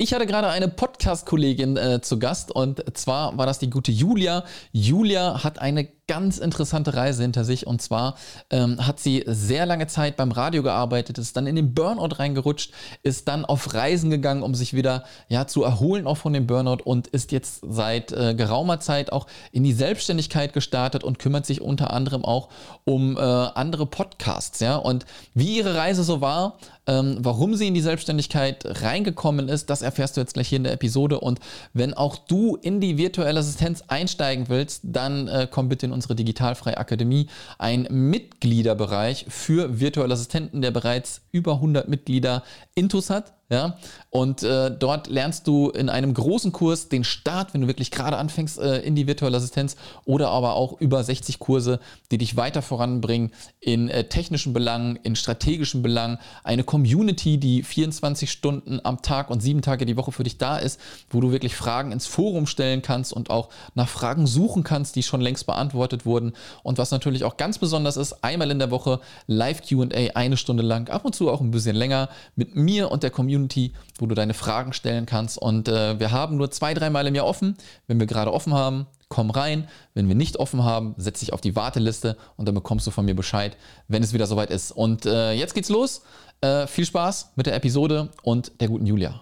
Ich hatte gerade eine Podcast-Kollegin äh, zu Gast und zwar war das die gute Julia. Julia hat eine ganz interessante Reise hinter sich und zwar ähm, hat sie sehr lange Zeit beim Radio gearbeitet, ist dann in den Burnout reingerutscht, ist dann auf Reisen gegangen, um sich wieder ja, zu erholen auch von dem Burnout und ist jetzt seit äh, geraumer Zeit auch in die Selbstständigkeit gestartet und kümmert sich unter anderem auch um äh, andere Podcasts. Ja? Und wie ihre Reise so war, ähm, warum sie in die Selbstständigkeit reingekommen ist, das erfährst du jetzt gleich hier in der Episode. Und wenn auch du in die virtuelle Assistenz einsteigen willst, dann äh, komm bitte in unsere Digitalfreie Akademie, ein Mitgliederbereich für virtuelle Assistenten, der bereits über 100 Mitglieder intus hat. Ja, und äh, dort lernst du in einem großen Kurs den Start, wenn du wirklich gerade anfängst äh, in die virtuelle Assistenz oder aber auch über 60 Kurse, die dich weiter voranbringen in äh, technischen Belangen, in strategischen Belangen, eine Community, die 24 Stunden am Tag und sieben Tage die Woche für dich da ist, wo du wirklich Fragen ins Forum stellen kannst und auch nach Fragen suchen kannst, die schon längst beantwortet wurden. Und was natürlich auch ganz besonders ist, einmal in der Woche Live QA, eine Stunde lang, ab und zu auch ein bisschen länger mit mir und der Community Community, wo du deine Fragen stellen kannst. Und äh, wir haben nur zwei, dreimal im Jahr offen. Wenn wir gerade offen haben, komm rein. Wenn wir nicht offen haben, setz dich auf die Warteliste und dann bekommst du von mir Bescheid, wenn es wieder soweit ist. Und äh, jetzt geht's los. Äh, viel Spaß mit der Episode und der guten Julia.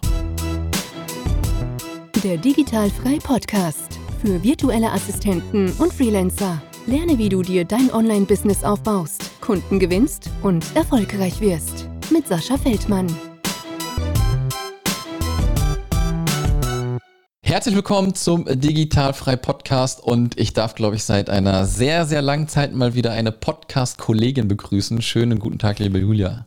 Der Digitalfrei Podcast für virtuelle Assistenten und Freelancer. Lerne, wie du dir dein Online-Business aufbaust, Kunden gewinnst und erfolgreich wirst. Mit Sascha Feldmann. Herzlich willkommen zum Digitalfrei Podcast und ich darf, glaube ich, seit einer sehr, sehr langen Zeit mal wieder eine Podcast-Kollegin begrüßen. Schönen guten Tag, liebe Julia.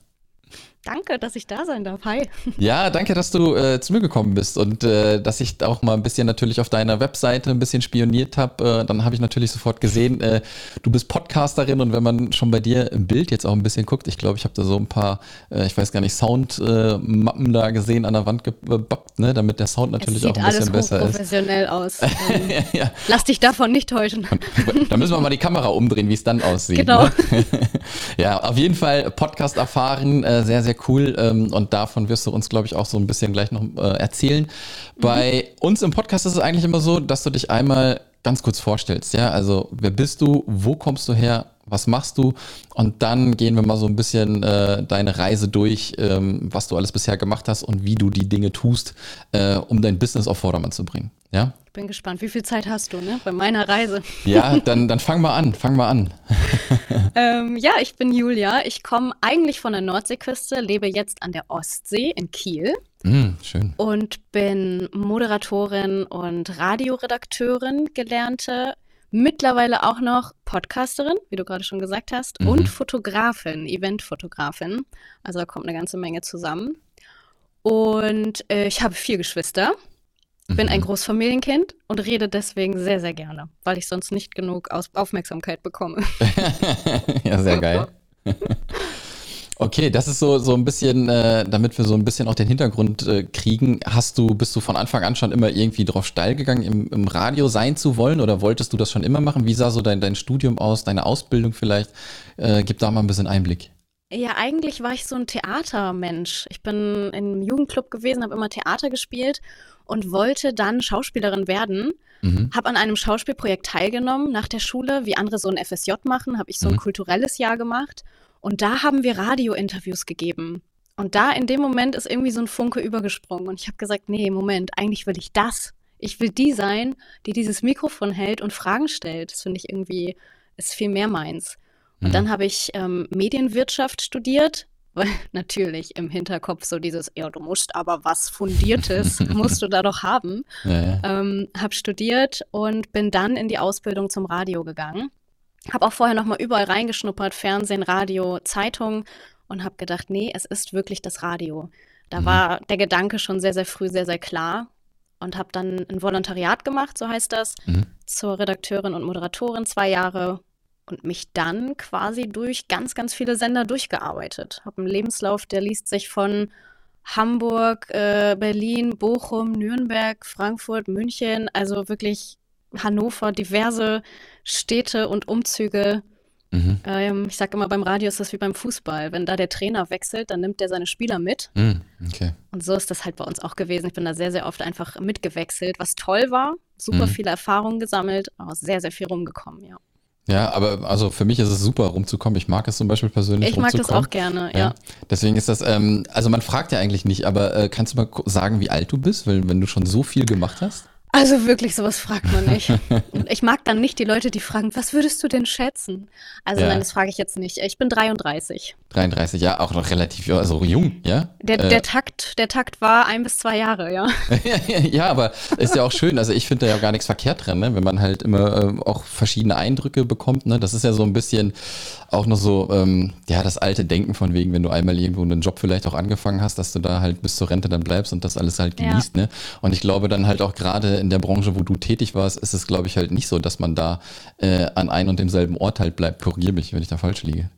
Danke, dass ich da sein darf. Hi. Ja, danke, dass du äh, zu mir gekommen bist und äh, dass ich auch mal ein bisschen natürlich auf deiner Webseite ein bisschen spioniert habe. Äh, dann habe ich natürlich sofort gesehen, äh, du bist Podcasterin und wenn man schon bei dir im Bild jetzt auch ein bisschen guckt, ich glaube, ich habe da so ein paar, äh, ich weiß gar nicht, Soundmappen da gesehen an der Wand gebappt, ne, damit der Sound natürlich auch ein bisschen besser ist. Sieht alles professionell aus. Ähm, ja. Lass dich davon nicht täuschen. da müssen wir mal die Kamera umdrehen, wie es dann aussieht. Genau. Ne? ja, auf jeden Fall Podcast erfahren, äh, sehr, sehr sehr cool ähm, und davon wirst du uns, glaube ich, auch so ein bisschen gleich noch äh, erzählen. Mhm. Bei uns im Podcast ist es eigentlich immer so, dass du dich einmal ganz kurz vorstellst. Ja, also wer bist du, wo kommst du her, was machst du? Und dann gehen wir mal so ein bisschen äh, deine Reise durch, ähm, was du alles bisher gemacht hast und wie du die Dinge tust, äh, um dein Business auf Vordermann zu bringen. Ja? Ich bin gespannt. Wie viel Zeit hast du, ne? Bei meiner Reise. Ja, dann, dann fang mal an. Fang mal an. ähm, ja, ich bin Julia. Ich komme eigentlich von der Nordseeküste, lebe jetzt an der Ostsee in Kiel. Mm, schön. Und bin Moderatorin und Radioredakteurin, gelernte. Mittlerweile auch noch Podcasterin, wie du gerade schon gesagt hast, mhm. und Fotografin, Eventfotografin. Also da kommt eine ganze Menge zusammen. Und äh, ich habe vier Geschwister bin ein mhm. Großfamilienkind und rede deswegen sehr, sehr gerne, weil ich sonst nicht genug Aus Aufmerksamkeit bekomme. ja, sehr geil. Okay, das ist so, so ein bisschen, äh, damit wir so ein bisschen auch den Hintergrund äh, kriegen. Hast du, bist du von Anfang an schon immer irgendwie drauf steil gegangen, im, im Radio sein zu wollen oder wolltest du das schon immer machen? Wie sah so dein, dein Studium aus, deine Ausbildung vielleicht? Äh, gib da mal ein bisschen Einblick. Ja, eigentlich war ich so ein Theatermensch. Ich bin im Jugendclub gewesen, habe immer Theater gespielt und wollte dann Schauspielerin werden. Mhm. Habe an einem Schauspielprojekt teilgenommen nach der Schule, wie andere so ein FSJ machen, habe ich so ein mhm. kulturelles Jahr gemacht. Und da haben wir Radiointerviews gegeben. Und da in dem Moment ist irgendwie so ein Funke übergesprungen. Und ich habe gesagt, nee, Moment, eigentlich will ich das. Ich will die sein, die dieses Mikrofon hält und Fragen stellt. Das finde ich irgendwie, ist viel mehr meins. Und mhm. dann habe ich ähm, Medienwirtschaft studiert, weil natürlich im Hinterkopf so dieses, ja, du musst aber was Fundiertes, musst du da doch haben. Ja, ja. Ähm, habe studiert und bin dann in die Ausbildung zum Radio gegangen. Habe auch vorher nochmal überall reingeschnuppert, Fernsehen, Radio, Zeitung und habe gedacht, nee, es ist wirklich das Radio. Da mhm. war der Gedanke schon sehr, sehr früh sehr, sehr klar und habe dann ein Volontariat gemacht, so heißt das, mhm. zur Redakteurin und Moderatorin zwei Jahre und mich dann quasi durch ganz, ganz viele Sender durchgearbeitet. Habe einen Lebenslauf, der liest sich von Hamburg, äh, Berlin, Bochum, Nürnberg, Frankfurt, München, also wirklich Hannover, diverse Städte und Umzüge Mhm. Ähm, ich sage immer, beim Radio ist das wie beim Fußball. Wenn da der Trainer wechselt, dann nimmt der seine Spieler mit. Mhm. Okay. Und so ist das halt bei uns auch gewesen. Ich bin da sehr, sehr oft einfach mitgewechselt, was toll war. Super mhm. viele Erfahrungen gesammelt, aber sehr, sehr viel rumgekommen, ja. Ja, aber also für mich ist es super, rumzukommen. Ich mag es zum Beispiel persönlich. Ich mag das auch gerne, ja. ja. Deswegen ist das, ähm, also man fragt ja eigentlich nicht, aber äh, kannst du mal sagen, wie alt du bist, weil wenn du schon so viel gemacht hast? Also wirklich, sowas fragt man nicht. ich mag dann nicht die Leute, die fragen, was würdest du denn schätzen? Also ja. nein, das frage ich jetzt nicht. Ich bin 33. 33, ja, auch noch relativ also jung, ja? Der, äh, der, Takt, der Takt war ein bis zwei Jahre, ja. ja, aber ist ja auch schön. Also ich finde da ja gar nichts verkehrt dran, ne? wenn man halt immer äh, auch verschiedene Eindrücke bekommt. Ne? Das ist ja so ein bisschen auch noch so, ähm, ja, das alte Denken von wegen, wenn du einmal irgendwo einen Job vielleicht auch angefangen hast, dass du da halt bis zur Rente dann bleibst und das alles halt genießt. Ja. Ne? Und ich glaube dann halt auch gerade in der Branche, wo du tätig warst, ist es, glaube ich, halt nicht so, dass man da äh, an einem und demselben Ort halt bleibt. Korrigiere mich, wenn ich da falsch liege.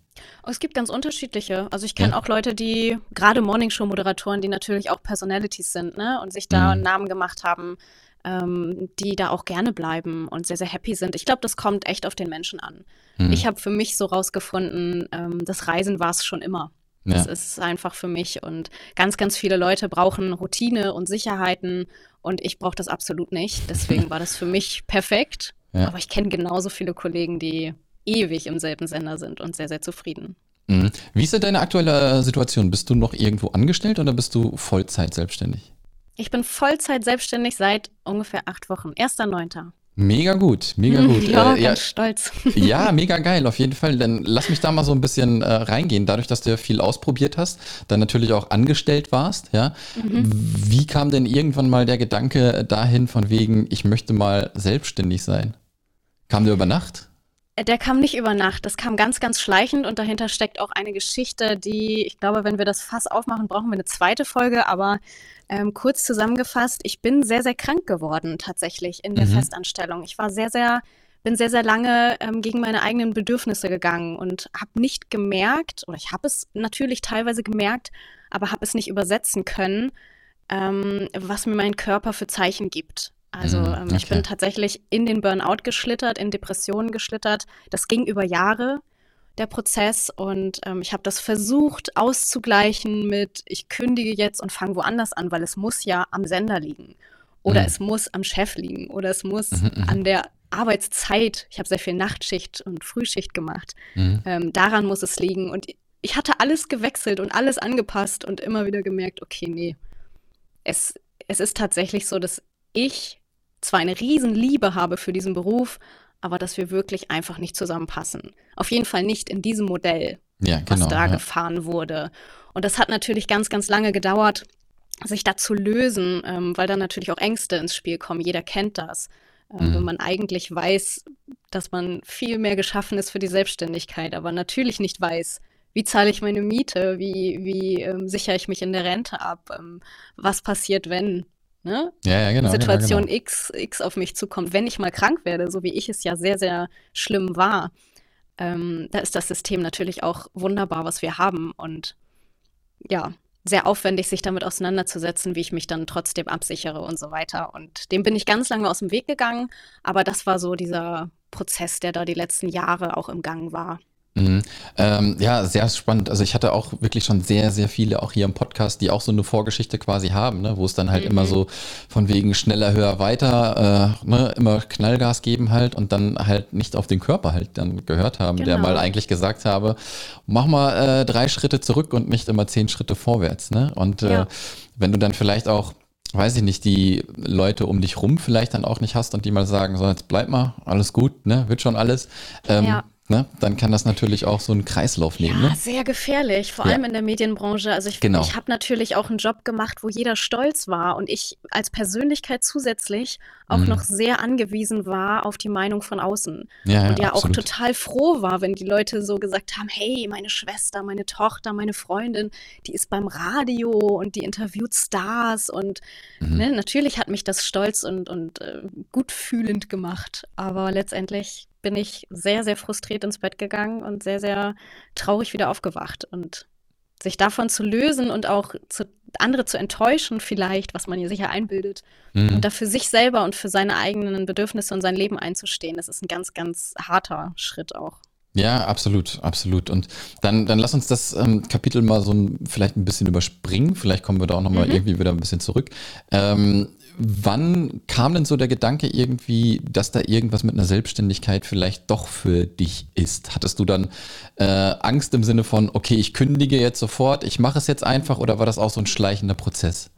Oh, es gibt ganz unterschiedliche. Also ich kenne ja. auch Leute, die, gerade Morningshow-Moderatoren, die natürlich auch Personalities sind, ne? Und sich da mhm. Namen gemacht haben, ähm, die da auch gerne bleiben und sehr, sehr happy sind. Ich glaube, das kommt echt auf den Menschen an. Mhm. Ich habe für mich so rausgefunden, ähm, das Reisen war es schon immer. Ja. Das ist einfach für mich. Und ganz, ganz viele Leute brauchen Routine und Sicherheiten und ich brauche das absolut nicht. Deswegen war das für mich perfekt. Ja. Aber ich kenne genauso viele Kollegen, die ewig im selben Sender sind und sehr, sehr zufrieden. Mhm. Wie ist denn deine aktuelle Situation? Bist du noch irgendwo angestellt oder bist du Vollzeit selbstständig? Ich bin Vollzeit selbstständig seit ungefähr acht Wochen. 1.9. Mega gut, mega gut. Ja, äh, ganz ja, stolz. Ja, mega geil, auf jeden Fall. Dann lass mich da mal so ein bisschen äh, reingehen. Dadurch, dass du ja viel ausprobiert hast, dann natürlich auch angestellt warst, ja. Mhm. Wie kam denn irgendwann mal der Gedanke dahin, von wegen, ich möchte mal selbstständig sein? Kam der über Nacht? Der kam nicht über Nacht. Das kam ganz, ganz schleichend und dahinter steckt auch eine Geschichte, die, ich glaube, wenn wir das Fass aufmachen, brauchen wir eine zweite Folge. Aber ähm, kurz zusammengefasst, ich bin sehr, sehr krank geworden tatsächlich in der mhm. Festanstellung. Ich war sehr, sehr, bin sehr, sehr lange ähm, gegen meine eigenen Bedürfnisse gegangen und habe nicht gemerkt, oder ich habe es natürlich teilweise gemerkt, aber habe es nicht übersetzen können, ähm, was mir mein Körper für Zeichen gibt. Also mhm, ähm, okay. ich bin tatsächlich in den Burnout geschlittert, in Depressionen geschlittert. Das ging über Jahre, der Prozess. Und ähm, ich habe das versucht auszugleichen mit, ich kündige jetzt und fange woanders an, weil es muss ja am Sender liegen. Oder mhm. es muss am Chef liegen. Oder es muss mhm, mhm. an der Arbeitszeit. Ich habe sehr viel Nachtschicht und Frühschicht gemacht. Mhm. Ähm, daran muss es liegen. Und ich hatte alles gewechselt und alles angepasst und immer wieder gemerkt, okay, nee. Es, es ist tatsächlich so, dass ich zwar eine Riesenliebe habe für diesen Beruf, aber dass wir wirklich einfach nicht zusammenpassen. Auf jeden Fall nicht in diesem Modell, ja, genau, was da ja. gefahren wurde. Und das hat natürlich ganz, ganz lange gedauert, sich da zu lösen, ähm, weil dann natürlich auch Ängste ins Spiel kommen. Jeder kennt das. Ähm, mhm. Wenn man eigentlich weiß, dass man viel mehr geschaffen ist für die Selbstständigkeit, aber natürlich nicht weiß, wie zahle ich meine Miete, wie, wie ähm, sichere ich mich in der Rente ab, ähm, was passiert, wenn ne? ja, ja, genau, Situation genau, genau. X, X auf mich zukommt, wenn ich mal krank werde, so wie ich es ja sehr, sehr schlimm war, ähm, da ist das System natürlich auch wunderbar, was wir haben und ja, sehr aufwendig, sich damit auseinanderzusetzen, wie ich mich dann trotzdem absichere und so weiter. Und dem bin ich ganz lange aus dem Weg gegangen, aber das war so dieser Prozess, der da die letzten Jahre auch im Gang war. Mhm. Ähm, ja, sehr spannend. Also ich hatte auch wirklich schon sehr, sehr viele auch hier im Podcast, die auch so eine Vorgeschichte quasi haben, ne? wo es dann halt mhm. immer so von wegen schneller, höher, weiter, äh, ne? immer Knallgas geben halt und dann halt nicht auf den Körper halt dann gehört haben, genau. der mal eigentlich gesagt habe, mach mal äh, drei Schritte zurück und nicht immer zehn Schritte vorwärts. Ne? Und äh, ja. wenn du dann vielleicht auch weiß ich nicht, die Leute um dich rum vielleicht dann auch nicht hast und die mal sagen, so jetzt bleib mal, alles gut, ne, wird schon alles. Ähm, ja ne, dann kann das natürlich auch so einen Kreislauf nehmen. Ja, ne? sehr gefährlich, vor ja. allem in der Medienbranche. Also ich, genau. ich habe natürlich auch einen Job gemacht, wo jeder stolz war und ich als Persönlichkeit zusätzlich auch mhm. noch sehr angewiesen war auf die Meinung von außen. Ja, und ja, ja auch total froh war, wenn die Leute so gesagt haben, hey, meine Schwester, meine Tochter, meine Freundin, die ist beim Radio und die interviewt Stars und mhm. ne, natürlich hat mich das stolz und, und äh, gut fühlend gemacht. Aber letztendlich bin ich sehr, sehr frustriert ins Bett gegangen und sehr, sehr traurig wieder aufgewacht. Und sich davon zu lösen und auch zu, andere zu enttäuschen, vielleicht, was man hier sicher einbildet, mhm. und dafür sich selber und für seine eigenen Bedürfnisse und sein Leben einzustehen, das ist ein ganz, ganz harter Schritt auch. Ja, absolut, absolut. Und dann, dann lass uns das ähm, Kapitel mal so ein, vielleicht ein bisschen überspringen. Vielleicht kommen wir da auch nochmal mhm. irgendwie wieder ein bisschen zurück. Ähm, wann kam denn so der Gedanke irgendwie, dass da irgendwas mit einer Selbstständigkeit vielleicht doch für dich ist? Hattest du dann äh, Angst im Sinne von, okay, ich kündige jetzt sofort, ich mache es jetzt einfach oder war das auch so ein schleichender Prozess?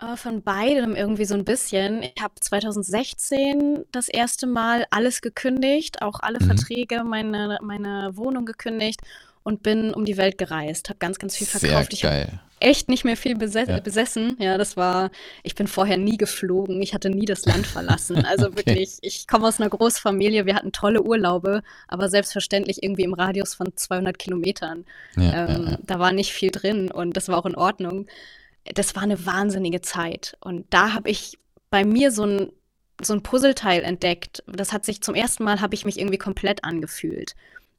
Äh, von beidem irgendwie so ein bisschen. Ich habe 2016 das erste Mal alles gekündigt, auch alle mhm. Verträge, meine, meine Wohnung gekündigt und bin um die Welt gereist. Habe ganz, ganz viel verkauft. Sehr geil. Echt nicht mehr viel bes ja. besessen. Ja, das war, ich bin vorher nie geflogen. Ich hatte nie das Land verlassen. Also okay. wirklich, ich komme aus einer Großfamilie. Wir hatten tolle Urlaube, aber selbstverständlich irgendwie im Radius von 200 Kilometern. Ja, ähm, ja, da war nicht viel drin und das war auch in Ordnung das war eine wahnsinnige Zeit. Und da habe ich bei mir so ein, so ein Puzzleteil entdeckt. Das hat sich zum ersten Mal, habe ich mich irgendwie komplett angefühlt.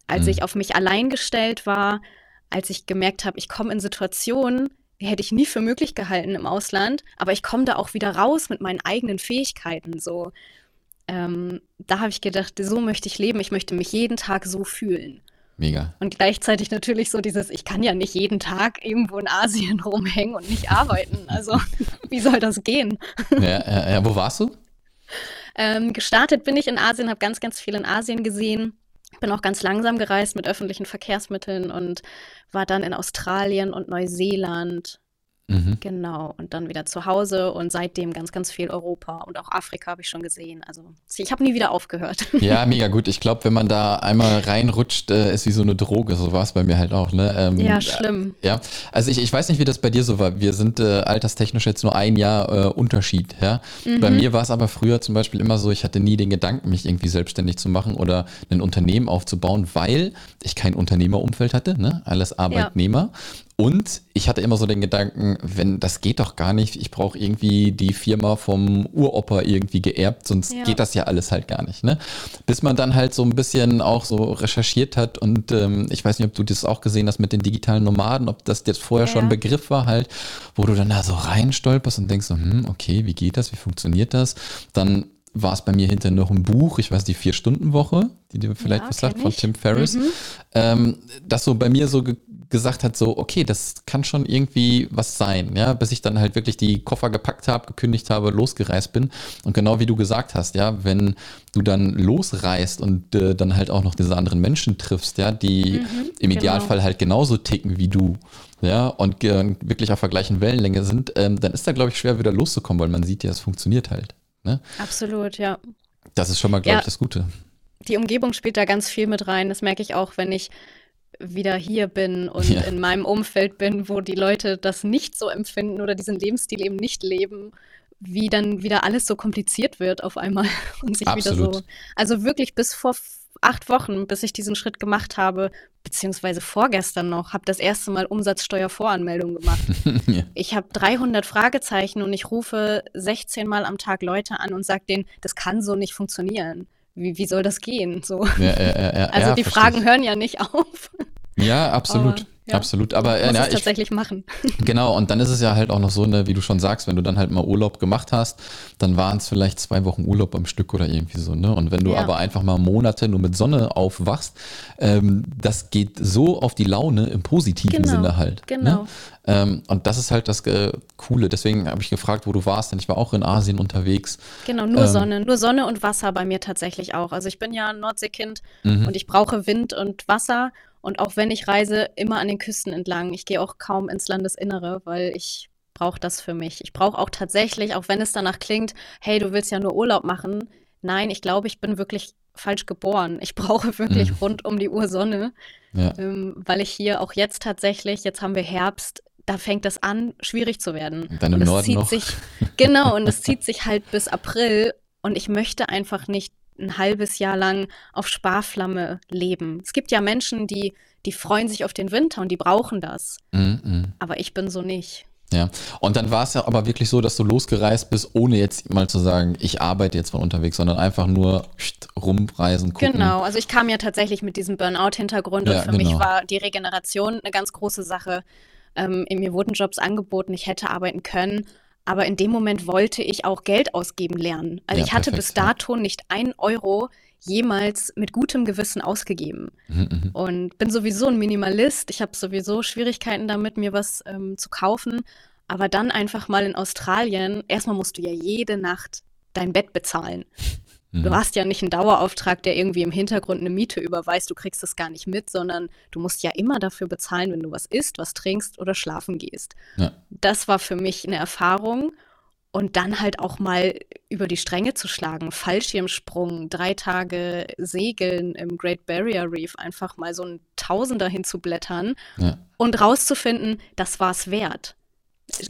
Als mhm. ich auf mich allein gestellt war, als ich gemerkt habe, ich komme in Situationen, die hätte ich nie für möglich gehalten im Ausland, aber ich komme da auch wieder raus mit meinen eigenen Fähigkeiten. So, ähm, da habe ich gedacht, so möchte ich leben. Ich möchte mich jeden Tag so fühlen. Mega. Und gleichzeitig natürlich so dieses, ich kann ja nicht jeden Tag irgendwo in Asien rumhängen und nicht arbeiten. Also wie soll das gehen? Ja, ja, ja. wo warst du? Ähm, gestartet bin ich in Asien, habe ganz, ganz viel in Asien gesehen. Bin auch ganz langsam gereist mit öffentlichen Verkehrsmitteln und war dann in Australien und Neuseeland Mhm. Genau, und dann wieder zu Hause und seitdem ganz, ganz viel Europa und auch Afrika habe ich schon gesehen. Also ich habe nie wieder aufgehört. Ja, mega gut. Ich glaube, wenn man da einmal reinrutscht, äh, ist wie so eine Droge. So war es bei mir halt auch. Ne? Ähm, ja, schlimm. Äh, ja, also ich, ich weiß nicht, wie das bei dir so war. Wir sind äh, alterstechnisch jetzt nur ein Jahr äh, Unterschied. Ja? Mhm. Bei mir war es aber früher zum Beispiel immer so, ich hatte nie den Gedanken, mich irgendwie selbstständig zu machen oder ein Unternehmen aufzubauen, weil ich kein Unternehmerumfeld hatte. Ne? Alles Arbeitnehmer. Ja. Und ich hatte immer so den Gedanken, wenn das geht doch gar nicht, ich brauche irgendwie die Firma vom Uropa irgendwie geerbt, sonst ja. geht das ja alles halt gar nicht. Ne? Bis man dann halt so ein bisschen auch so recherchiert hat und ähm, ich weiß nicht, ob du das auch gesehen hast mit den digitalen Nomaden, ob das jetzt vorher ja. schon ein Begriff war halt, wo du dann da so reinstolperst und denkst so, hm, okay, wie geht das, wie funktioniert das? Dann war es bei mir hinterher noch ein Buch, ich weiß die Vier-Stunden-Woche, die dir vielleicht ja, was sagt, von Tim Ferriss, mhm. ähm, das so bei mir so ge gesagt hat, so, okay, das kann schon irgendwie was sein, ja, bis ich dann halt wirklich die Koffer gepackt habe, gekündigt habe, losgereist bin. Und genau wie du gesagt hast, ja, wenn du dann losreist und äh, dann halt auch noch diese anderen Menschen triffst, ja, die mhm, im genau. Idealfall halt genauso ticken wie du, ja, und äh, wirklich auf der gleichen Wellenlänge sind, ähm, dann ist da, glaube ich, schwer wieder loszukommen, weil man sieht ja, es funktioniert halt. Ne? Absolut, ja. Das ist schon mal, glaube ja, ich, das Gute. Die Umgebung spielt da ganz viel mit rein. Das merke ich auch, wenn ich wieder hier bin und ja. in meinem Umfeld bin, wo die Leute das nicht so empfinden oder diesen Lebensstil eben nicht leben, wie dann wieder alles so kompliziert wird auf einmal und sich Absolut. wieder so. Also wirklich bis vor acht Wochen, bis ich diesen Schritt gemacht habe, beziehungsweise vorgestern noch, habe das erste Mal Umsatzsteuervoranmeldung gemacht. ja. Ich habe 300 Fragezeichen und ich rufe 16 Mal am Tag Leute an und sage denen, das kann so nicht funktionieren wie, wie soll das gehen? So. Ja, ja, ja, also die Fragen hören ja nicht auf. Ja, absolut. Aber, ja, absolut. Aber äh, ja, ich, tatsächlich machen. Genau, und dann ist es ja halt auch noch so, ne, wie du schon sagst, wenn du dann halt mal Urlaub gemacht hast, dann waren es vielleicht zwei Wochen Urlaub am Stück oder irgendwie so, ne? Und wenn du ja. aber einfach mal Monate nur mit Sonne aufwachst, ähm, das geht so auf die Laune im positiven genau, Sinne halt. Ne? Genau. Ne? Ähm, und das ist halt das äh, Coole. Deswegen habe ich gefragt, wo du warst, denn ich war auch in Asien unterwegs. Genau, nur ähm, Sonne, nur Sonne und Wasser bei mir tatsächlich auch. Also ich bin ja ein Nordseekind mhm. und ich brauche Wind und Wasser. Und auch wenn ich reise, immer an den Küsten entlang. Ich gehe auch kaum ins Landesinnere, weil ich brauche das für mich. Ich brauche auch tatsächlich, auch wenn es danach klingt, hey, du willst ja nur Urlaub machen. Nein, ich glaube, ich bin wirklich falsch geboren. Ich brauche wirklich mhm. rund um die Uhr Sonne, ja. ähm, weil ich hier auch jetzt tatsächlich, jetzt haben wir Herbst, da fängt das an, schwierig zu werden. Dann im und Norden noch. sich genau und es zieht sich halt bis April und ich möchte einfach nicht ein halbes Jahr lang auf Sparflamme leben. Es gibt ja Menschen, die, die freuen sich auf den Winter und die brauchen das. Mm -mm. Aber ich bin so nicht. Ja, und dann war es ja aber wirklich so, dass du losgereist bist, ohne jetzt mal zu sagen, ich arbeite jetzt von unterwegs, sondern einfach nur rumreisen, gucken. Genau, also ich kam ja tatsächlich mit diesem Burnout-Hintergrund ja, und für genau. mich war die Regeneration eine ganz große Sache. Ähm, mir wurden Jobs angeboten, ich hätte arbeiten können, aber in dem Moment wollte ich auch Geld ausgeben lernen. Also ja, ich hatte perfekt, bis dato ja. nicht ein Euro jemals mit gutem Gewissen ausgegeben. Mhm, mhm. und bin sowieso ein Minimalist. Ich habe sowieso Schwierigkeiten damit, mir was ähm, zu kaufen. Aber dann einfach mal in Australien, erstmal musst du ja jede Nacht dein Bett bezahlen. Mhm. Du hast ja nicht einen Dauerauftrag, der irgendwie im Hintergrund eine Miete überweist, du kriegst das gar nicht mit, sondern du musst ja immer dafür bezahlen, wenn du was isst, was trinkst oder schlafen gehst. Ja. Das war für mich eine Erfahrung. Und dann halt auch mal über die Stränge zu schlagen, Fallschirmsprung, drei Tage Segeln im Great Barrier Reef, einfach mal so ein Tausender hinzublättern ja. und rauszufinden, das war es wert.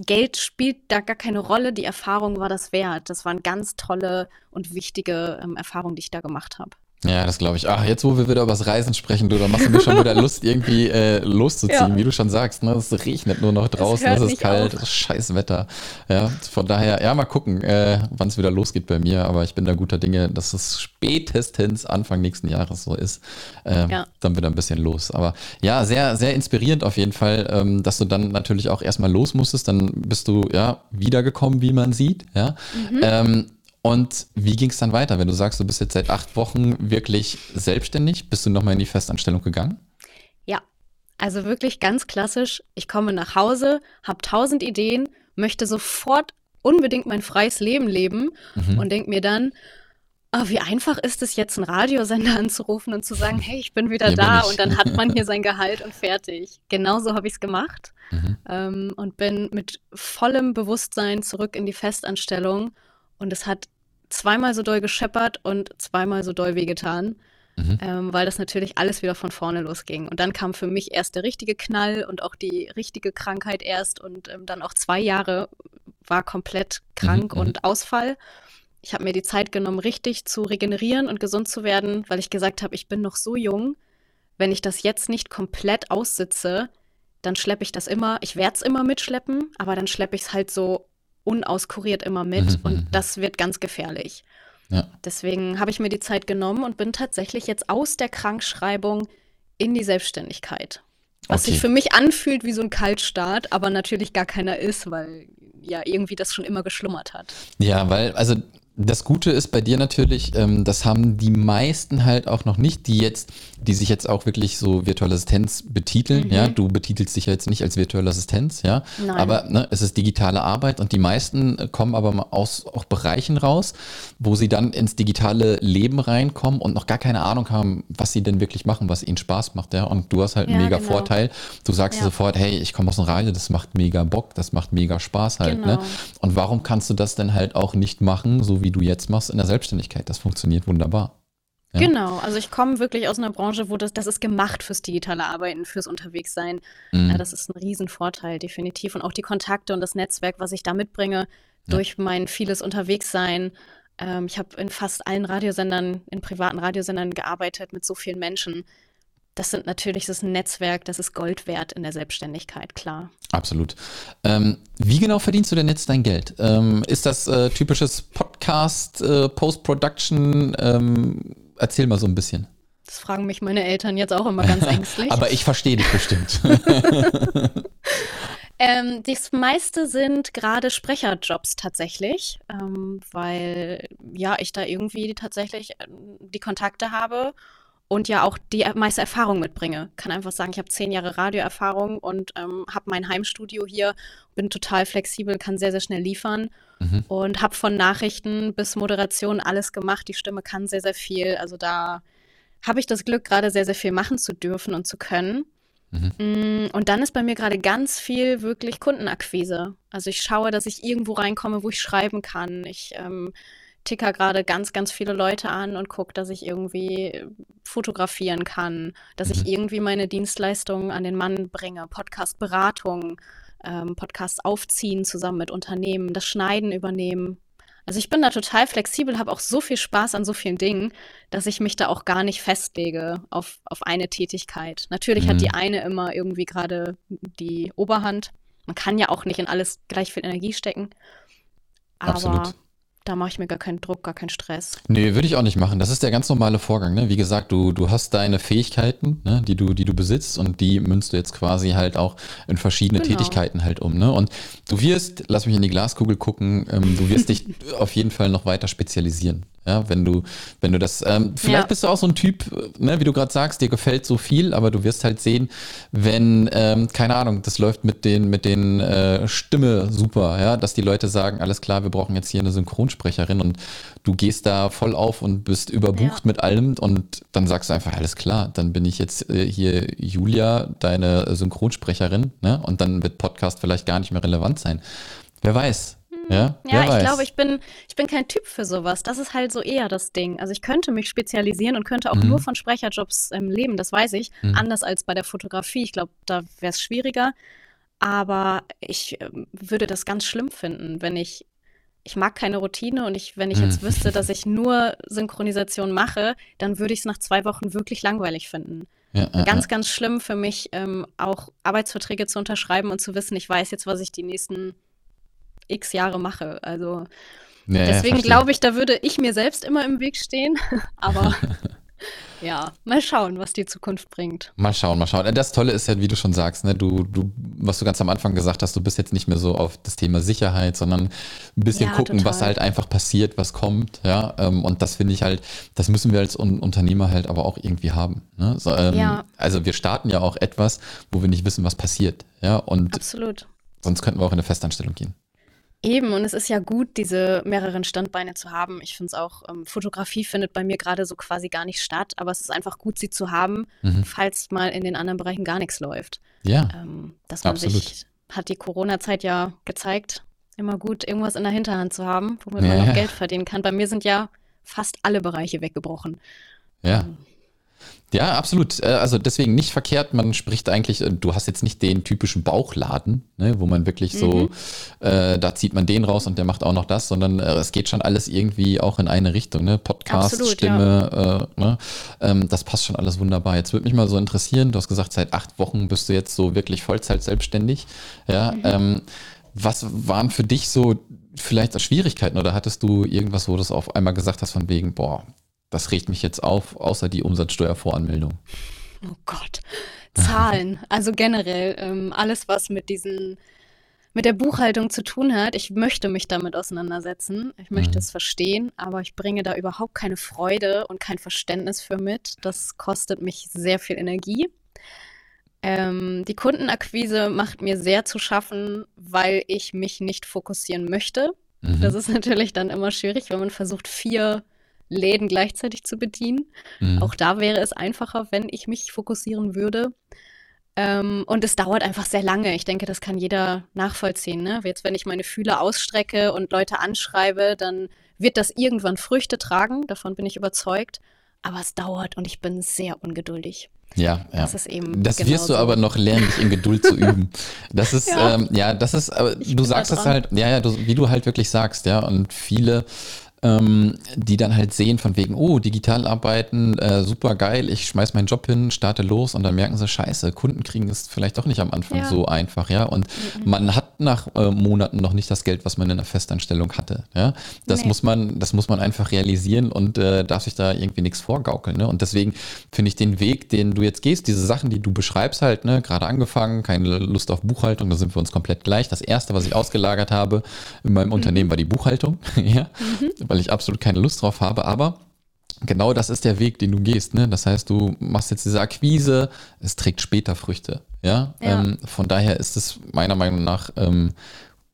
Geld spielt da gar keine Rolle, die Erfahrung war das wert. Das waren ganz tolle und wichtige ähm, Erfahrungen, die ich da gemacht habe. Ja, das glaube ich. Ach, jetzt, wo wir wieder über das Reisen sprechen, du, da machst du mir schon wieder Lust, irgendwie äh, loszuziehen, ja. wie du schon sagst. Ne? Es regnet nur noch draußen, es ist kalt, es ist scheiß Wetter. Ja, von daher, ja, mal gucken, äh, wann es wieder losgeht bei mir. Aber ich bin da guter Dinge, dass es spätestens Anfang nächsten Jahres so ist. Äh, ja. Dann wieder ein bisschen los. Aber ja, sehr, sehr inspirierend auf jeden Fall, ähm, dass du dann natürlich auch erstmal los musstest. Dann bist du ja wiedergekommen, wie man sieht. Ja. Mhm. Ähm, und wie ging es dann weiter? Wenn du sagst, du bist jetzt seit acht Wochen wirklich selbstständig, bist du nochmal in die Festanstellung gegangen? Ja, also wirklich ganz klassisch. Ich komme nach Hause, habe tausend Ideen, möchte sofort unbedingt mein freies Leben leben mhm. und denke mir dann, oh, wie einfach ist es jetzt, einen Radiosender anzurufen und zu sagen, hey, ich bin wieder hier da bin und dann hat man hier sein Gehalt und fertig. Genauso habe ich es gemacht mhm. ähm, und bin mit vollem Bewusstsein zurück in die Festanstellung und es hat zweimal so doll gescheppert und zweimal so doll wehgetan, mhm. ähm, weil das natürlich alles wieder von vorne losging. Und dann kam für mich erst der richtige Knall und auch die richtige Krankheit erst und ähm, dann auch zwei Jahre war komplett krank mhm. und mhm. Ausfall. Ich habe mir die Zeit genommen, richtig zu regenerieren und gesund zu werden, weil ich gesagt habe, ich bin noch so jung. Wenn ich das jetzt nicht komplett aussitze, dann schleppe ich das immer. Ich werde es immer mitschleppen, aber dann schleppe ich es halt so unauskuriert immer mit mhm, und mhm. das wird ganz gefährlich. Ja. Deswegen habe ich mir die Zeit genommen und bin tatsächlich jetzt aus der Krankschreibung in die Selbstständigkeit. Was okay. sich für mich anfühlt wie so ein Kaltstart, aber natürlich gar keiner ist, weil ja irgendwie das schon immer geschlummert hat. Ja, weil, also das Gute ist bei dir natürlich, ähm, das haben die meisten halt auch noch nicht, die jetzt, die sich jetzt auch wirklich so virtuelle Assistenz betiteln. Mhm. Ja, du betitelst dich ja jetzt nicht als virtuelle Assistenz, ja. Nein. Aber ne, es ist digitale Arbeit und die meisten kommen aber aus auch Bereichen raus, wo sie dann ins digitale Leben reinkommen und noch gar keine Ahnung haben, was sie denn wirklich machen, was ihnen Spaß macht, ja. Und du hast halt einen mega genau. Vorteil. Du sagst ja. sofort, hey, ich komme aus dem Radio, das macht mega Bock, das macht mega Spaß halt. Ne? Genau. Ne? Und warum kannst du das denn halt auch nicht machen, so wie du jetzt machst in der Selbstständigkeit. Das funktioniert wunderbar. Ja? Genau, also ich komme wirklich aus einer Branche, wo das, das ist gemacht fürs digitale Arbeiten, fürs Unterwegssein. Mhm. Ja, das ist ein Riesenvorteil, definitiv. Und auch die Kontakte und das Netzwerk, was ich da mitbringe, durch mein vieles Unterwegssein. Ähm, ich habe in fast allen Radiosendern, in privaten Radiosendern gearbeitet mit so vielen Menschen das sind natürlich, das ist ein Netzwerk, das ist Gold wert in der Selbstständigkeit, klar. Absolut. Ähm, wie genau verdienst du denn jetzt dein Geld? Ähm, ist das äh, typisches Podcast, äh, Post-Production? Ähm, erzähl mal so ein bisschen. Das fragen mich meine Eltern jetzt auch immer ganz ängstlich. Aber ich verstehe dich bestimmt. Ähm, das meiste sind gerade Sprecherjobs tatsächlich, ähm, weil ja ich da irgendwie tatsächlich äh, die Kontakte habe und ja auch die meiste Erfahrung mitbringe. Kann einfach sagen, ich habe zehn Jahre Radioerfahrung und ähm, habe mein Heimstudio hier, bin total flexibel, kann sehr, sehr schnell liefern mhm. und habe von Nachrichten bis Moderation alles gemacht. Die Stimme kann sehr, sehr viel. Also da habe ich das Glück, gerade sehr, sehr viel machen zu dürfen und zu können. Mhm. Mm, und dann ist bei mir gerade ganz viel wirklich Kundenakquise. Also ich schaue, dass ich irgendwo reinkomme, wo ich schreiben kann. Ich ähm, ticker gerade ganz, ganz viele Leute an und gucke, dass ich irgendwie fotografieren kann, dass mhm. ich irgendwie meine Dienstleistungen an den Mann bringe, Podcast-Beratung, ähm, Podcasts aufziehen zusammen mit Unternehmen, das Schneiden übernehmen. Also ich bin da total flexibel, habe auch so viel Spaß an so vielen Dingen, dass ich mich da auch gar nicht festlege auf, auf eine Tätigkeit. Natürlich mhm. hat die mhm. eine immer irgendwie gerade die Oberhand. Man kann ja auch nicht in alles gleich viel Energie stecken. Aber Absolut da mache ich mir gar keinen Druck, gar keinen Stress. Nee, würde ich auch nicht machen. Das ist der ganz normale Vorgang. Ne? Wie gesagt, du, du hast deine Fähigkeiten, ne? die, du, die du besitzt und die münzt du jetzt quasi halt auch in verschiedene genau. Tätigkeiten halt um. Ne? Und du wirst, lass mich in die Glaskugel gucken, ähm, du wirst dich auf jeden Fall noch weiter spezialisieren. Ja, wenn du, wenn du das, ähm, vielleicht ja. bist du auch so ein Typ, ne, wie du gerade sagst, dir gefällt so viel, aber du wirst halt sehen, wenn, ähm, keine Ahnung, das läuft mit den, mit den äh, Stimme super, ja, dass die Leute sagen, alles klar, wir brauchen jetzt hier eine Synchronsprecherin und du gehst da voll auf und bist überbucht ja. mit allem und dann sagst du einfach, alles klar, dann bin ich jetzt äh, hier Julia, deine Synchronsprecherin, ne, und dann wird Podcast vielleicht gar nicht mehr relevant sein. Wer weiß, ja, ja ich glaube, ich bin, ich bin kein Typ für sowas. Das ist halt so eher das Ding. Also ich könnte mich spezialisieren und könnte auch mhm. nur von Sprecherjobs ähm, leben, das weiß ich. Mhm. Anders als bei der Fotografie. Ich glaube, da wäre es schwieriger. Aber ich äh, würde das ganz schlimm finden, wenn ich ich mag keine Routine und ich, wenn ich jetzt mhm. wüsste, dass ich nur Synchronisation mache, dann würde ich es nach zwei Wochen wirklich langweilig finden. Ja, äh, ganz, ganz schlimm für mich, ähm, auch Arbeitsverträge zu unterschreiben und zu wissen, ich weiß jetzt, was ich die nächsten x Jahre mache. Also ja, deswegen ja, glaube ich, da würde ich mir selbst immer im Weg stehen. Aber ja, mal schauen, was die Zukunft bringt. Mal schauen, mal schauen. Das Tolle ist ja, wie du schon sagst, ne, du, du, was du ganz am Anfang gesagt hast, du bist jetzt nicht mehr so auf das Thema Sicherheit, sondern ein bisschen ja, gucken, total. was halt einfach passiert, was kommt, ja. Ähm, und das finde ich halt, das müssen wir als Unternehmer halt aber auch irgendwie haben. Ne? So, ähm, ja. Also wir starten ja auch etwas, wo wir nicht wissen, was passiert, ja. Und Absolut. Sonst könnten wir auch in eine Festanstellung gehen. Eben, und es ist ja gut, diese mehreren Standbeine zu haben. Ich finde es auch, ähm, Fotografie findet bei mir gerade so quasi gar nicht statt, aber es ist einfach gut, sie zu haben, mhm. falls mal in den anderen Bereichen gar nichts läuft. Ja. Ähm, dass man absolut. sich, hat die Corona-Zeit ja gezeigt, immer gut, irgendwas in der Hinterhand zu haben, womit ja, man auch Geld verdienen kann. Bei mir sind ja fast alle Bereiche weggebrochen. Ja. Ähm, ja, absolut. Äh, also deswegen nicht verkehrt. Man spricht eigentlich, äh, du hast jetzt nicht den typischen Bauchladen, ne, wo man wirklich so, mhm. äh, da zieht man den raus und der macht auch noch das, sondern äh, es geht schon alles irgendwie auch in eine Richtung. Ne? Podcast, absolut, Stimme, ja. äh, ne? ähm, das passt schon alles wunderbar. Jetzt würde mich mal so interessieren, du hast gesagt, seit acht Wochen bist du jetzt so wirklich Vollzeit selbstständig. Ja, mhm. ähm, was waren für dich so vielleicht Schwierigkeiten oder hattest du irgendwas, wo du es auf einmal gesagt hast von wegen, boah, das regt mich jetzt auf, außer die Umsatzsteuervoranmeldung. Oh Gott. Zahlen. also generell ähm, alles, was mit diesen mit der Buchhaltung zu tun hat. Ich möchte mich damit auseinandersetzen. Ich möchte mhm. es verstehen, aber ich bringe da überhaupt keine Freude und kein Verständnis für mit. Das kostet mich sehr viel Energie. Ähm, die Kundenakquise macht mir sehr zu schaffen, weil ich mich nicht fokussieren möchte. Mhm. Das ist natürlich dann immer schwierig, wenn man versucht, vier Läden gleichzeitig zu bedienen. Mhm. Auch da wäre es einfacher, wenn ich mich fokussieren würde. Ähm, und es dauert einfach sehr lange. Ich denke, das kann jeder nachvollziehen. Ne? Jetzt, wenn ich meine Fühler ausstrecke und Leute anschreibe, dann wird das irgendwann Früchte tragen. Davon bin ich überzeugt. Aber es dauert und ich bin sehr ungeduldig. Ja, ja. Das ist eben. Das wirst du aber noch lernen, dich in Geduld zu üben. Das ist, ja, ähm, ja das ist, aber du sagst es halt, ja, ja, du, wie du halt wirklich sagst, ja. Und viele ähm, die dann halt sehen von wegen, oh, digital arbeiten, äh, super geil, ich schmeiß meinen Job hin, starte los und dann merken sie, scheiße, Kunden kriegen es vielleicht doch nicht am Anfang ja. so einfach, ja. Und mhm. man hat nach äh, Monaten noch nicht das Geld, was man in der Festanstellung hatte. Ja. Das nee. muss man, das muss man einfach realisieren und äh, darf sich da irgendwie nichts vorgaukeln. Ne? Und deswegen finde ich den Weg, den du jetzt gehst, diese Sachen, die du beschreibst halt, ne, gerade angefangen, keine Lust auf Buchhaltung, da sind wir uns komplett gleich. Das erste, was ich ausgelagert habe in meinem mhm. Unternehmen, war die Buchhaltung. ja. Mhm weil ich absolut keine Lust drauf habe, aber genau das ist der Weg, den du gehst. Ne? Das heißt, du machst jetzt diese Akquise, es trägt später Früchte. Ja, ja. Ähm, von daher ist es meiner Meinung nach ähm,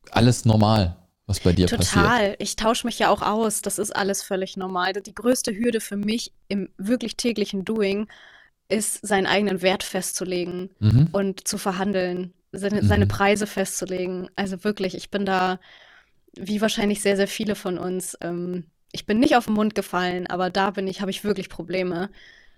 alles normal. Was bei dir Total. passiert. Total. Ich tausche mich ja auch aus. Das ist alles völlig normal. Die größte Hürde für mich im wirklich täglichen Doing ist, seinen eigenen Wert festzulegen mhm. und zu verhandeln, seine, mhm. seine Preise festzulegen. Also wirklich, ich bin da wie wahrscheinlich sehr, sehr viele von uns, ähm, ich bin nicht auf den Mund gefallen, aber da bin ich, habe ich wirklich Probleme.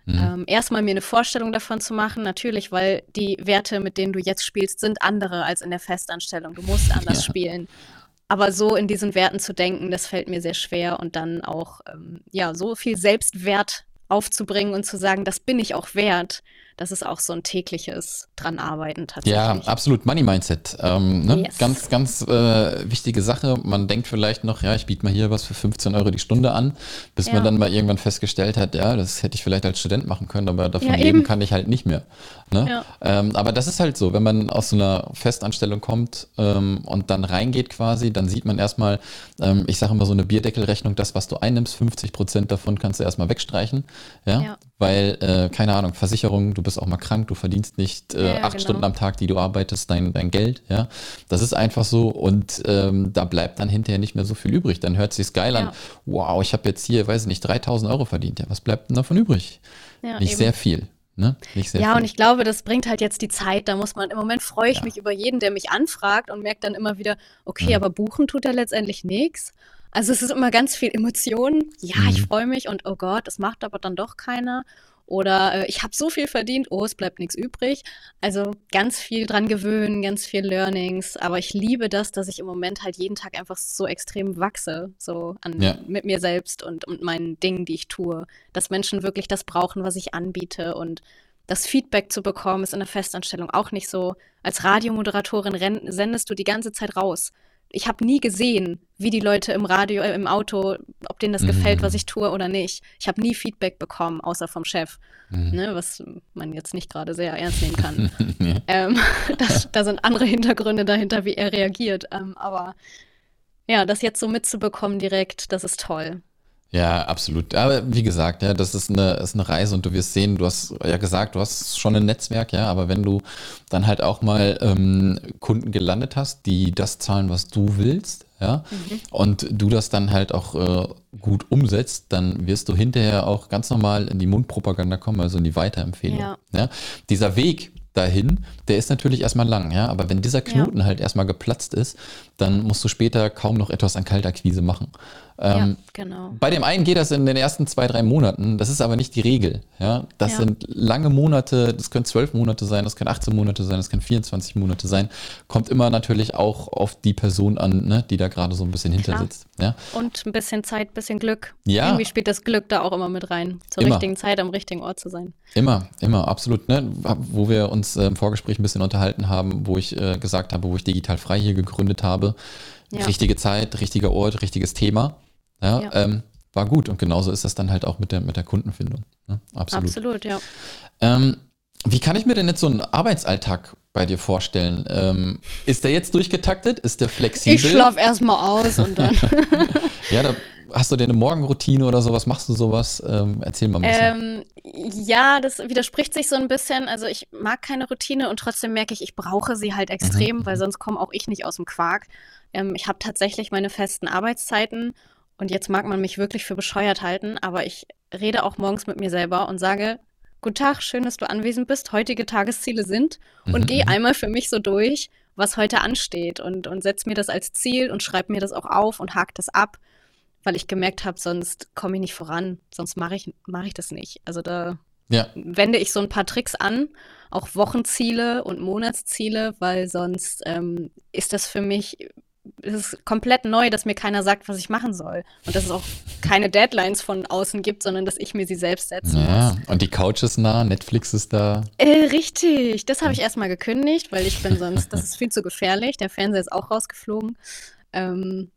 Mhm. Ähm, erstmal mir eine Vorstellung davon zu machen, natürlich, weil die Werte, mit denen du jetzt spielst, sind andere als in der Festanstellung. Du musst anders ja. spielen. Aber so in diesen Werten zu denken, das fällt mir sehr schwer und dann auch, ähm, ja, so viel Selbstwert aufzubringen und zu sagen, das bin ich auch wert. Das ist auch so ein tägliches dran arbeiten tatsächlich. Ja, absolut. Money Mindset. Ähm, ne? yes. Ganz, ganz äh, wichtige Sache. Man denkt vielleicht noch, ja, ich biete mal hier was für 15 Euro die Stunde an, bis ja. man dann mal irgendwann festgestellt hat, ja, das hätte ich vielleicht als Student machen können, aber davon ja, leben kann ich halt nicht mehr. Ne? Ja. Ähm, aber das ist halt so, wenn man aus so einer Festanstellung kommt ähm, und dann reingeht quasi, dann sieht man erstmal, ähm, ich sage immer so eine Bierdeckelrechnung, das, was du einnimmst, 50 Prozent davon kannst du erstmal wegstreichen. Ja. Ja. Weil, äh, keine Ahnung, Versicherung, du bist auch mal krank, du verdienst nicht äh, acht genau. Stunden am Tag, die du arbeitest, dein, dein Geld. Ja. Das ist einfach so und ähm, da bleibt dann hinterher nicht mehr so viel übrig. Dann hört sich's geil an. Wow, ich habe jetzt hier, weiß ich nicht, 3000 Euro verdient. Ja, was bleibt denn davon übrig? nicht eben. sehr viel. Ne? ja, viel. und ich glaube, das bringt halt jetzt die Zeit. Da muss man, im Moment freue ich ja. mich über jeden, der mich anfragt und merkt dann immer wieder, okay, mhm. aber buchen tut er letztendlich nichts. Also es ist immer ganz viel Emotionen. Ja, mhm. ich freue mich und oh Gott, es macht aber dann doch keiner. Oder äh, ich habe so viel verdient, oh, es bleibt nichts übrig. Also ganz viel dran gewöhnen, ganz viel Learnings. Aber ich liebe das, dass ich im Moment halt jeden Tag einfach so extrem wachse, so an, ja. mit mir selbst und, und meinen Dingen, die ich tue. Dass Menschen wirklich das brauchen, was ich anbiete und das Feedback zu bekommen, ist in der Festanstellung auch nicht so. Als Radiomoderatorin sendest du die ganze Zeit raus ich habe nie gesehen, wie die Leute im Radio, äh, im Auto, ob denen das mhm. gefällt, was ich tue oder nicht. Ich habe nie Feedback bekommen, außer vom Chef, mhm. ne, was man jetzt nicht gerade sehr ernst nehmen kann. ja. ähm, das, da sind andere Hintergründe dahinter, wie er reagiert. Ähm, aber ja, das jetzt so mitzubekommen direkt, das ist toll. Ja, absolut. Aber wie gesagt, ja, das ist eine, ist eine Reise und du wirst sehen, du hast ja gesagt, du hast schon ein Netzwerk, ja, aber wenn du dann halt auch mal ähm, Kunden gelandet hast, die das zahlen, was du willst, ja, mhm. und du das dann halt auch äh, gut umsetzt, dann wirst du hinterher auch ganz normal in die Mundpropaganda kommen, also in die Weiterempfehlung. Ja. ja. Dieser Weg, dahin, der ist natürlich erstmal lang, ja, aber wenn dieser Knoten ja. halt erstmal geplatzt ist, dann musst du später kaum noch etwas an Kaltakquise machen. Ähm, ja, genau. Bei dem einen geht das in den ersten zwei, drei Monaten. Das ist aber nicht die Regel. Ja? Das ja. sind lange Monate, das können zwölf Monate sein, das können 18 Monate sein, das können 24 Monate sein. Kommt immer natürlich auch auf die Person an, ne, die da gerade so ein bisschen hinter Klar. sitzt. Ja? Und ein bisschen Zeit, ein bisschen Glück. Ja. Irgendwie spielt das Glück da auch immer mit rein, zur immer. richtigen Zeit am richtigen Ort zu sein. Immer, immer, absolut. Ne? Wo wir uns äh, im Vorgespräch ein bisschen unterhalten haben, wo ich äh, gesagt habe, wo ich digital frei hier gegründet habe. Ja. Richtige Zeit, richtiger Ort, richtiges Thema. Ja, ja. Ähm, war gut. Und genauso ist das dann halt auch mit der, mit der Kundenfindung. Ne? Absolut. Absolut, ja. Ähm, wie kann ich mir denn jetzt so einen Arbeitsalltag bei dir vorstellen? Ähm, ist der jetzt durchgetaktet? Ist der flexibel? Ich schlafe erstmal aus und dann. ja, da hast du dir eine Morgenroutine oder sowas? Machst du sowas? Ähm, erzähl mal ein bisschen. Ähm, ja, das widerspricht sich so ein bisschen. Also ich mag keine Routine und trotzdem merke ich, ich brauche sie halt extrem, mhm. weil sonst komme auch ich nicht aus dem Quark. Ähm, ich habe tatsächlich meine festen Arbeitszeiten und jetzt mag man mich wirklich für bescheuert halten, aber ich rede auch morgens mit mir selber und sage, Guten Tag, schön, dass du anwesend bist. Heutige Tagesziele sind und mhm. gehe mhm. einmal für mich so durch, was heute ansteht und, und setze mir das als Ziel und schreibe mir das auch auf und hake das ab, weil ich gemerkt habe, sonst komme ich nicht voran, sonst mache ich, mach ich das nicht. Also da ja. wende ich so ein paar Tricks an, auch Wochenziele und Monatsziele, weil sonst ähm, ist das für mich es ist komplett neu, dass mir keiner sagt, was ich machen soll. Und dass es auch keine Deadlines von außen gibt, sondern dass ich mir sie selbst setze. Ja, und die Couch ist nah, Netflix ist da. Äh, richtig, das habe ich erstmal gekündigt, weil ich bin sonst, das ist viel zu gefährlich. Der Fernseher ist auch rausgeflogen. Ähm,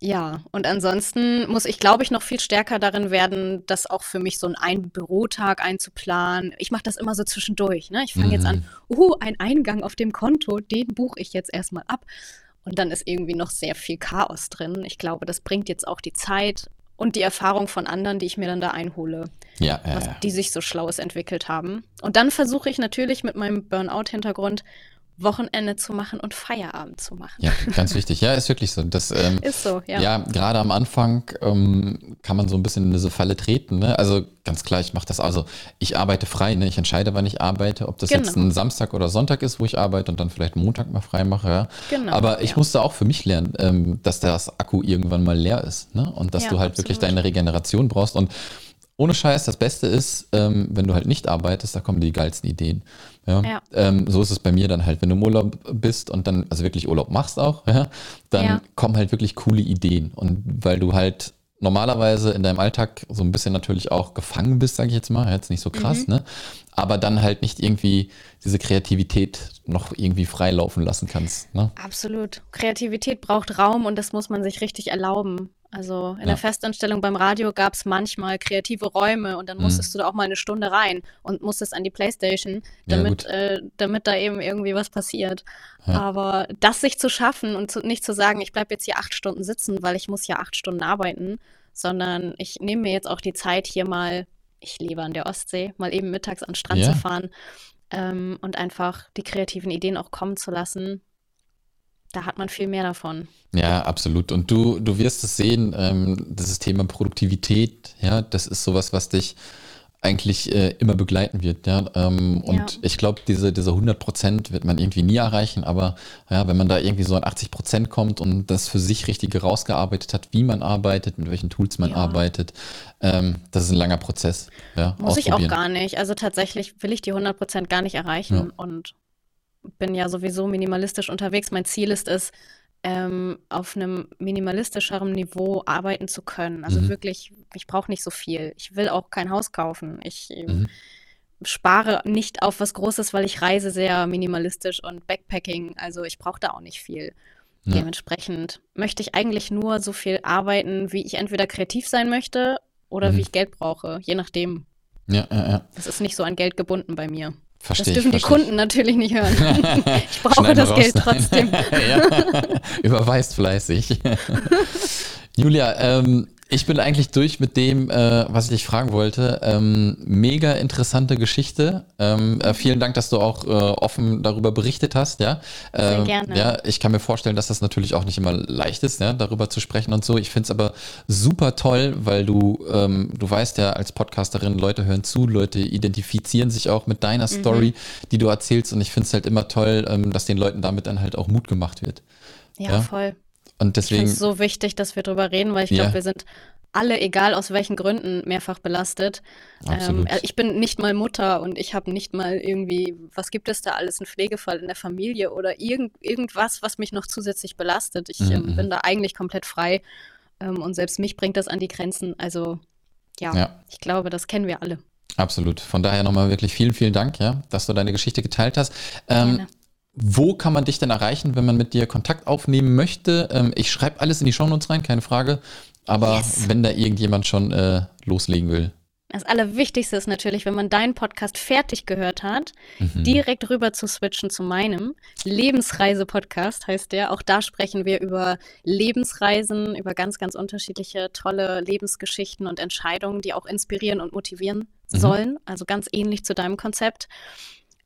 ja, und ansonsten muss ich, glaube ich, noch viel stärker darin werden, das auch für mich so einen Bürotag einzuplanen. Ich mache das immer so zwischendurch. Ne? Ich fange mhm. jetzt an, uh, ein Eingang auf dem Konto, den buche ich jetzt erstmal ab. Und dann ist irgendwie noch sehr viel Chaos drin. Ich glaube, das bringt jetzt auch die Zeit und die Erfahrung von anderen, die ich mir dann da einhole, ja, ja, was, die sich so Schlaues entwickelt haben. Und dann versuche ich natürlich mit meinem Burnout-Hintergrund Wochenende zu machen und Feierabend zu machen. Ja, ganz wichtig. Ja, ist wirklich so. Das, ähm, ist so, ja. Ja, gerade am Anfang ähm, kann man so ein bisschen in diese Falle treten. Ne? Also ganz klar, ich mache das. Also ich arbeite frei. Ne? Ich entscheide, wann ich arbeite. Ob das genau. jetzt ein Samstag oder Sonntag ist, wo ich arbeite und dann vielleicht Montag mal frei mache. Ja? Genau, Aber ich ja. musste auch für mich lernen, ähm, dass das Akku irgendwann mal leer ist. Ne? Und dass ja, du halt absolut. wirklich deine Regeneration brauchst. Und ohne Scheiß, das Beste ist, ähm, wenn du halt nicht arbeitest, da kommen die geilsten Ideen. Ja. ja. Ähm, so ist es bei mir dann halt, wenn du im Urlaub bist und dann, also wirklich Urlaub machst auch, ja, dann ja. kommen halt wirklich coole Ideen. Und weil du halt normalerweise in deinem Alltag so ein bisschen natürlich auch gefangen bist, sage ich jetzt mal, jetzt nicht so krass, mhm. ne? aber dann halt nicht irgendwie diese Kreativität noch irgendwie freilaufen lassen kannst. Ne? Absolut. Kreativität braucht Raum und das muss man sich richtig erlauben. Also in ja. der Festanstellung beim Radio gab es manchmal kreative Räume und dann musstest mhm. du da auch mal eine Stunde rein und musstest an die Playstation, damit, ja, äh, damit da eben irgendwie was passiert. Ja. Aber das sich zu schaffen und zu, nicht zu sagen, ich bleibe jetzt hier acht Stunden sitzen, weil ich muss ja acht Stunden arbeiten, sondern ich nehme mir jetzt auch die Zeit hier mal, ich lebe an der Ostsee, mal eben mittags an den Strand zu fahren ähm, und einfach die kreativen Ideen auch kommen zu lassen da hat man viel mehr davon. Ja, absolut. Und du, du wirst es sehen, ähm, dieses Thema Produktivität, ja, das ist sowas, was dich eigentlich äh, immer begleiten wird. Ja? Ähm, und ja. ich glaube, diese, diese 100 Prozent wird man irgendwie nie erreichen, aber ja, wenn man da irgendwie so an 80 Prozent kommt und das für sich richtig rausgearbeitet hat, wie man arbeitet, mit welchen Tools man ja. arbeitet, ähm, das ist ein langer Prozess. Ja? Muss ich auch gar nicht. Also tatsächlich will ich die 100 Prozent gar nicht erreichen und bin ja sowieso minimalistisch unterwegs. Mein Ziel ist es, ähm, auf einem minimalistischeren Niveau arbeiten zu können. Also mhm. wirklich, ich brauche nicht so viel. Ich will auch kein Haus kaufen. Ich ähm, mhm. spare nicht auf was Großes, weil ich reise sehr minimalistisch und Backpacking. Also ich brauche da auch nicht viel. Ja. Dementsprechend möchte ich eigentlich nur so viel arbeiten, wie ich entweder kreativ sein möchte oder mhm. wie ich Geld brauche, je nachdem. Ja, ja, ja. Es ist nicht so an Geld gebunden bei mir. Verstehe das dürfen die Kunden natürlich nicht hören. ich brauche das Geld trotzdem. Überweist fleißig. Julia, ähm, ich bin eigentlich durch mit dem, äh, was ich dich fragen wollte. Ähm, mega interessante Geschichte. Ähm, äh, vielen Dank, dass du auch äh, offen darüber berichtet hast. Ja? Sehr ähm, gerne. Ja, ich kann mir vorstellen, dass das natürlich auch nicht immer leicht ist, ja, darüber zu sprechen und so. Ich finde es aber super toll, weil du, ähm, du weißt ja, als Podcasterin, Leute hören zu, Leute identifizieren sich auch mit deiner mhm. Story, die du erzählst. Und ich finde es halt immer toll, ähm, dass den Leuten damit dann halt auch Mut gemacht wird. ja? ja? voll. Und deswegen. Ich finde es so wichtig, dass wir darüber reden, weil ich ja. glaube, wir sind alle, egal aus welchen Gründen, mehrfach belastet. Ähm, äh, ich bin nicht mal Mutter und ich habe nicht mal irgendwie, was gibt es da alles, einen Pflegefall in der Familie oder irgend, irgendwas, was mich noch zusätzlich belastet. Ich ähm, mhm. bin da eigentlich komplett frei ähm, und selbst mich bringt das an die Grenzen. Also ja, ja, ich glaube, das kennen wir alle. Absolut. Von daher nochmal wirklich vielen, vielen Dank, ja, dass du deine Geschichte geteilt hast. Wo kann man dich denn erreichen, wenn man mit dir Kontakt aufnehmen möchte? Ähm, ich schreibe alles in die Shownotes rein, keine Frage. Aber yes. wenn da irgendjemand schon äh, loslegen will. Das Allerwichtigste ist natürlich, wenn man deinen Podcast fertig gehört hat, mhm. direkt rüber zu switchen zu meinem. Lebensreise-Podcast heißt der. Auch da sprechen wir über Lebensreisen, über ganz, ganz unterschiedliche tolle Lebensgeschichten und Entscheidungen, die auch inspirieren und motivieren mhm. sollen. Also ganz ähnlich zu deinem Konzept.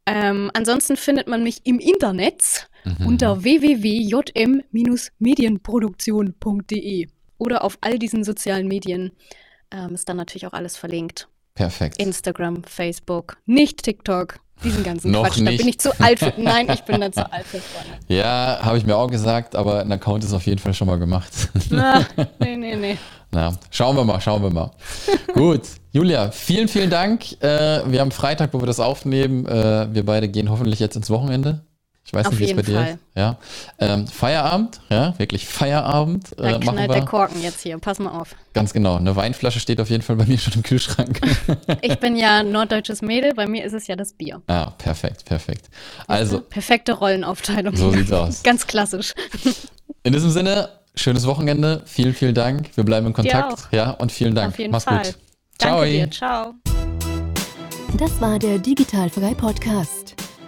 Ähm, ansonsten findet man mich im Internet mhm. unter www.jm-medienproduktion.de oder auf all diesen sozialen Medien ähm, ist dann natürlich auch alles verlinkt. Perfekt. Instagram, Facebook, nicht TikTok. Diesen ganzen Noch Quatsch. Nicht. Da bin ich zu alt für. Nein, ich bin da zu alt für. Ja, habe ich mir auch gesagt, aber ein Account ist auf jeden Fall schon mal gemacht. Na, nee, nee, nee. Na, schauen wir mal, schauen wir mal. Gut, Julia, vielen, vielen Dank. Äh, wir haben Freitag, wo wir das aufnehmen. Äh, wir beide gehen hoffentlich jetzt ins Wochenende. Ich weiß Auf nicht, wie es bei dir Fall. ist. Ja. Ähm, Feierabend, ja, wirklich Feierabend. Äh, da knallt der Korken jetzt hier, pass mal auf. Ganz genau, eine Weinflasche steht auf jeden Fall bei mir schon im Kühlschrank. ich bin ja norddeutsches Mädel, bei mir ist es ja das Bier. Ah, perfekt, perfekt. Also. Perfekte Rollenaufteilung. So sieht's aus. Ganz klassisch. In diesem Sinne, schönes Wochenende. Vielen, vielen Dank. Wir bleiben in Kontakt. Ja, und vielen Dank. Auf jeden Mach's Fall. gut. Danke Ciao. Dir. Ciao. Das war der Digitalfrei Podcast.